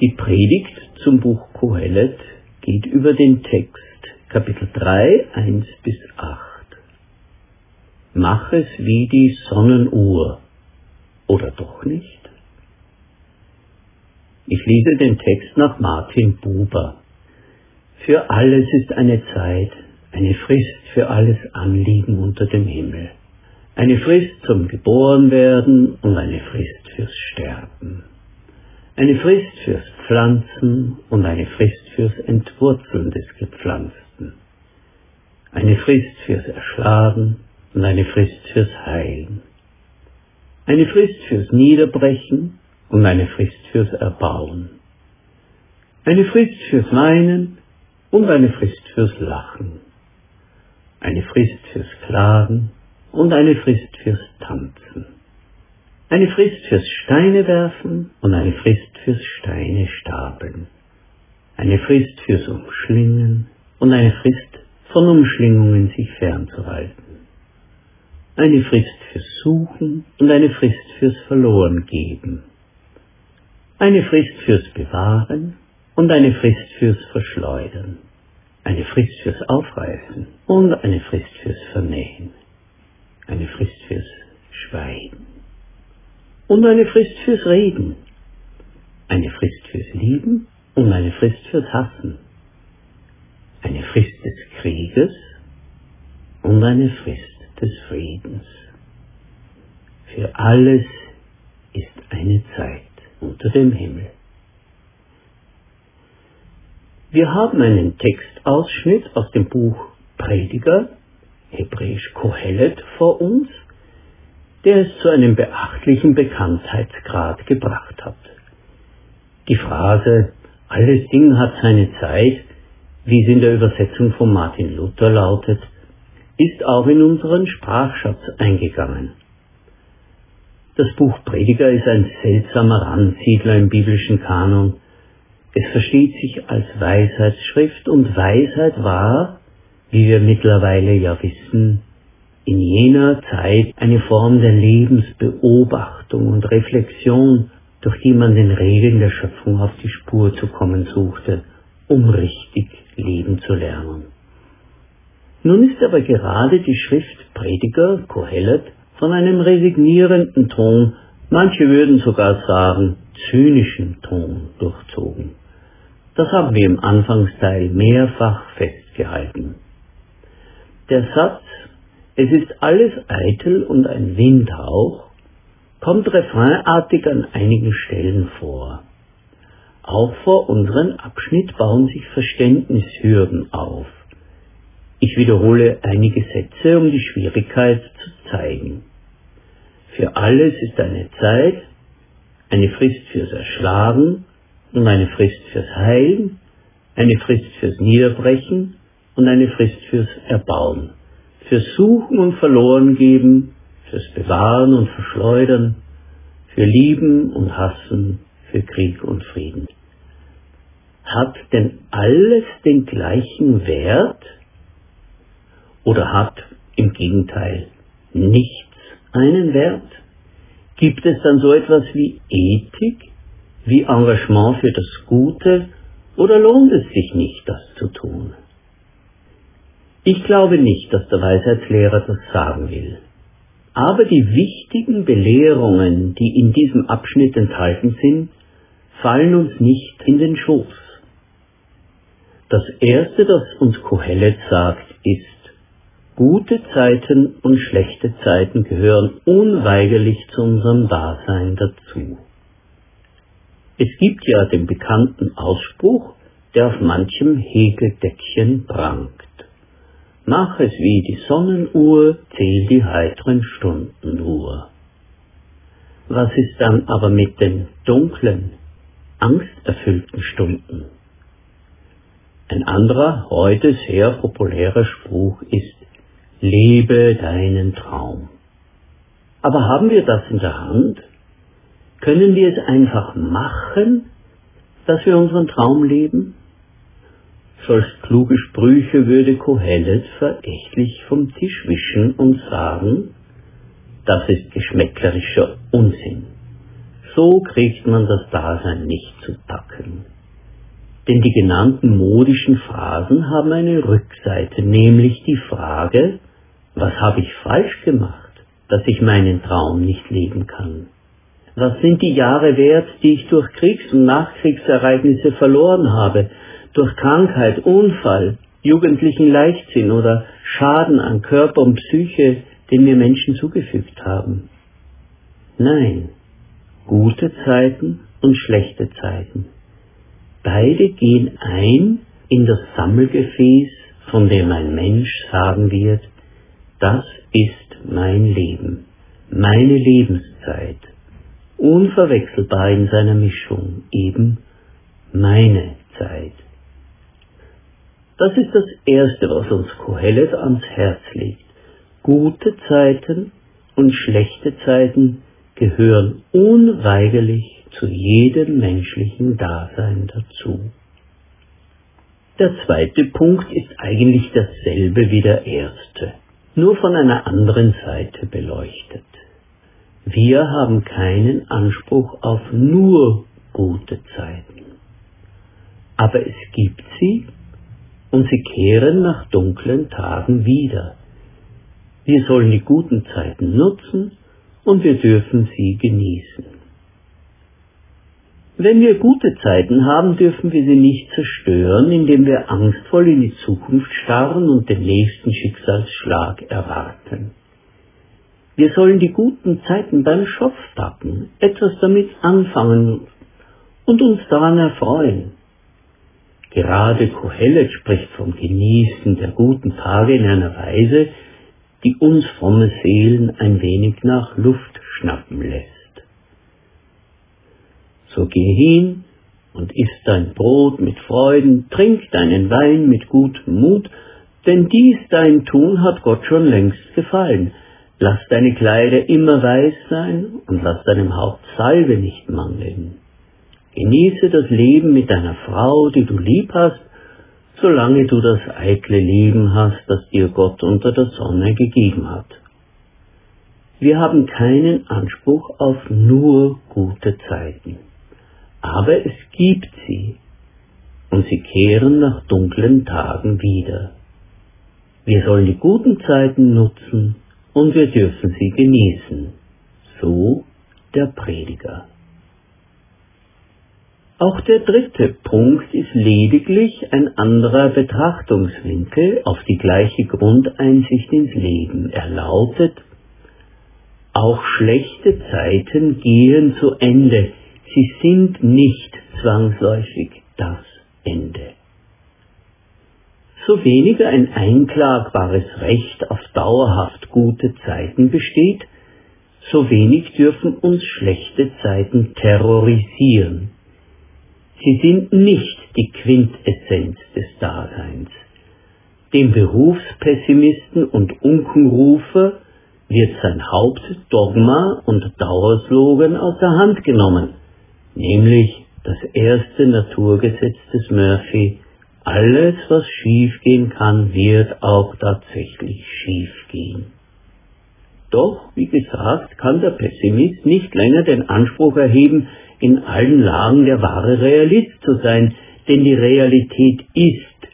Die Predigt zum Buch Kohelet geht über den Text Kapitel 3, 1 bis 8. Mach es wie die Sonnenuhr, oder doch nicht? Ich lese den Text nach Martin Buber. Für alles ist eine Zeit, eine Frist für alles Anliegen unter dem Himmel. Eine Frist zum Geborenwerden und eine Frist fürs Sterben. Eine Frist fürs Pflanzen und eine Frist fürs Entwurzeln des Gepflanzten. Eine Frist fürs Erschlagen und eine Frist fürs Heilen. Eine Frist fürs Niederbrechen und eine Frist fürs Erbauen. Eine Frist fürs Weinen und eine Frist fürs Lachen. Eine Frist fürs Klagen und eine Frist fürs Tanzen. Eine Frist fürs Steine werfen und eine Frist fürs Steine stapeln. Eine Frist fürs Umschlingen und eine Frist von Umschlingungen sich fernzuhalten. Eine Frist fürs Suchen und eine Frist fürs Verlorengeben eine Frist fürs Bewahren und eine Frist fürs Verschleudern, eine Frist fürs Aufreißen und eine Frist fürs Vernähen, eine Frist fürs Schweigen und eine Frist fürs Reden, eine Frist fürs Lieben und eine Frist fürs Hassen, eine Frist des Krieges und eine Frist des Friedens. Für alles ist eine Zeit unter dem Himmel. Wir haben einen Textausschnitt aus dem Buch Prediger, hebräisch Kohelet, vor uns, der es zu einem beachtlichen Bekanntheitsgrad gebracht hat. Die Phrase alles Ding hat seine Zeit, wie sie in der Übersetzung von Martin Luther lautet, ist auch in unseren Sprachschatz eingegangen. Das Buch Prediger ist ein seltsamer Randsiedler im biblischen Kanon. Es versteht sich als Weisheitsschrift und Weisheit war, wie wir mittlerweile ja wissen, in jener Zeit eine Form der Lebensbeobachtung und Reflexion, durch die man den Regeln der Schöpfung auf die Spur zu kommen suchte, um richtig leben zu lernen. Nun ist aber gerade die Schrift Prediger, Kohelet, von einem resignierenden Ton, manche würden sogar sagen zynischen Ton durchzogen. Das haben wir im Anfangsteil mehrfach festgehalten. Der Satz, es ist alles eitel und ein Windhauch, kommt refrainartig an einigen Stellen vor. Auch vor unserem Abschnitt bauen sich Verständnishürden auf. Ich wiederhole einige Sätze, um die Schwierigkeit zu zeigen. Für alles ist eine Zeit, eine Frist fürs Erschlagen und eine Frist fürs Heilen, eine Frist fürs Niederbrechen und eine Frist fürs Erbauen, fürs Suchen und Verlorengeben, fürs Bewahren und Verschleudern, für Lieben und Hassen, für Krieg und Frieden. Hat denn alles den gleichen Wert? oder hat im Gegenteil nichts einen Wert? Gibt es dann so etwas wie Ethik, wie Engagement für das Gute oder lohnt es sich nicht, das zu tun? Ich glaube nicht, dass der Weisheitslehrer das sagen will. Aber die wichtigen Belehrungen, die in diesem Abschnitt enthalten sind, fallen uns nicht in den Schoß. Das Erste, das uns Kohelet sagt, ist, Gute Zeiten und schlechte Zeiten gehören unweigerlich zu unserem Dasein dazu. Es gibt ja den bekannten Ausspruch, der auf manchem Hegeldeckchen prangt. Mach es wie die Sonnenuhr, zähl die heiteren Stunden nur. Was ist dann aber mit den dunklen, angsterfüllten Stunden? Ein anderer, heute sehr populärer Spruch ist, lebe deinen Traum. Aber haben wir das in der Hand? Können wir es einfach machen, dass wir unseren Traum leben? Solch kluge Sprüche würde Kohelet verächtlich vom Tisch wischen und sagen, das ist geschmäcklerischer Unsinn. So kriegt man das Dasein nicht zu packen. Denn die genannten modischen Phrasen haben eine Rückseite, nämlich die Frage, was habe ich falsch gemacht, dass ich meinen Traum nicht leben kann? Was sind die Jahre wert, die ich durch Kriegs- und Nachkriegsereignisse verloren habe, durch Krankheit, Unfall, jugendlichen Leichtsinn oder Schaden an Körper und Psyche, den mir Menschen zugefügt haben? Nein, gute Zeiten und schlechte Zeiten. Beide gehen ein in das Sammelgefäß, von dem ein Mensch sagen wird, das ist mein Leben, meine Lebenszeit, unverwechselbar in seiner Mischung, eben meine Zeit. Das ist das Erste, was uns Kohelet ans Herz legt. Gute Zeiten und schlechte Zeiten gehören unweigerlich zu jedem menschlichen Dasein dazu. Der zweite Punkt ist eigentlich dasselbe wie der erste, nur von einer anderen Seite beleuchtet. Wir haben keinen Anspruch auf nur gute Zeiten. Aber es gibt sie und sie kehren nach dunklen Tagen wieder. Wir sollen die guten Zeiten nutzen und wir dürfen sie genießen. Wenn wir gute Zeiten haben, dürfen wir sie nicht zerstören, indem wir angstvoll in die Zukunft starren und den nächsten Schicksalsschlag erwarten. Wir sollen die guten Zeiten beim Schopf packen, etwas damit anfangen und uns daran erfreuen. Gerade Kohelet spricht vom Genießen der guten Tage in einer Weise, die uns fromme Seelen ein wenig nach Luft schnappen lässt. So geh hin und iss dein Brot mit Freuden, trink deinen Wein mit gutem Mut, denn dies dein Tun hat Gott schon längst gefallen. Lass deine Kleider immer weiß sein und lass deinem Haupt Salbe nicht mangeln. Genieße das Leben mit deiner Frau, die du lieb hast, solange du das eitle Leben hast, das dir Gott unter der Sonne gegeben hat. Wir haben keinen Anspruch auf nur gute Zeiten aber es gibt sie, und sie kehren nach dunklen Tagen wieder. Wir sollen die guten Zeiten nutzen und wir dürfen sie genießen. So der Prediger. Auch der dritte Punkt ist lediglich ein anderer Betrachtungswinkel auf die gleiche Grundeinsicht ins Leben. Er lautet, auch schlechte Zeiten gehen zu Ende, sie sind nicht zwangsläufig das Ende. So weniger ein einklagbares Recht auf dauerhaft gute Zeiten besteht, so wenig dürfen uns schlechte Zeiten terrorisieren. Sie sind nicht die Quintessenz des Daseins. Dem Berufspessimisten und Unkenrufer wird sein Hauptdogma und Dauerslogan aus der Hand genommen nämlich das erste Naturgesetz des Murphy, alles, was schiefgehen kann, wird auch tatsächlich schiefgehen. Doch, wie gesagt, kann der Pessimist nicht länger den Anspruch erheben, in allen Lagen der wahre Realist zu sein, denn die Realität ist,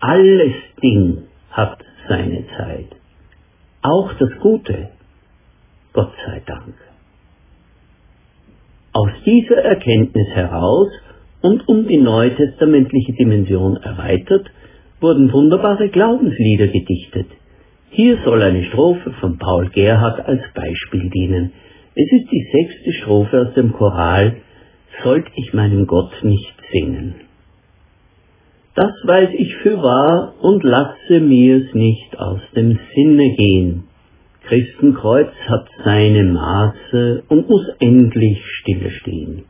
alles Ding hat seine Zeit. Auch das Gute, Gott sei Dank. Aus dieser Erkenntnis heraus und um die neutestamentliche Dimension erweitert, wurden wunderbare Glaubenslieder gedichtet. Hier soll eine Strophe von Paul Gerhard als Beispiel dienen. Es ist die sechste Strophe aus dem Choral Sollt ich meinen Gott nicht singen. Das weiß ich für wahr und lasse mir's nicht aus dem Sinne gehen. Christenkreuz hat seine Maße und muss endlich stille stehen.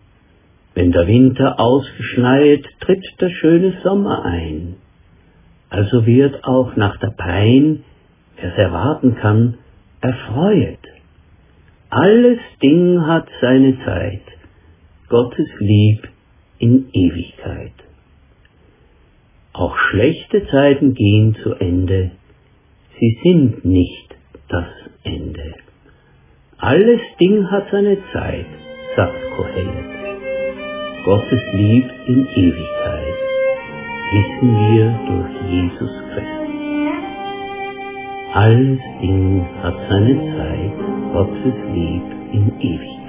Wenn der Winter ausgeschneit, tritt der schöne Sommer ein. Also wird auch nach der Pein, wer's erwarten kann, erfreuet. Alles Ding hat seine Zeit, Gottes Lieb in Ewigkeit. Auch schlechte Zeiten gehen zu Ende, sie sind nicht das Ende. Alles Ding hat seine Zeit, sagt Kohelet. Gottes Lieb in Ewigkeit wissen wir durch Jesus Christus. Alles Ding hat seine Zeit, Gottes Lieb in Ewigkeit.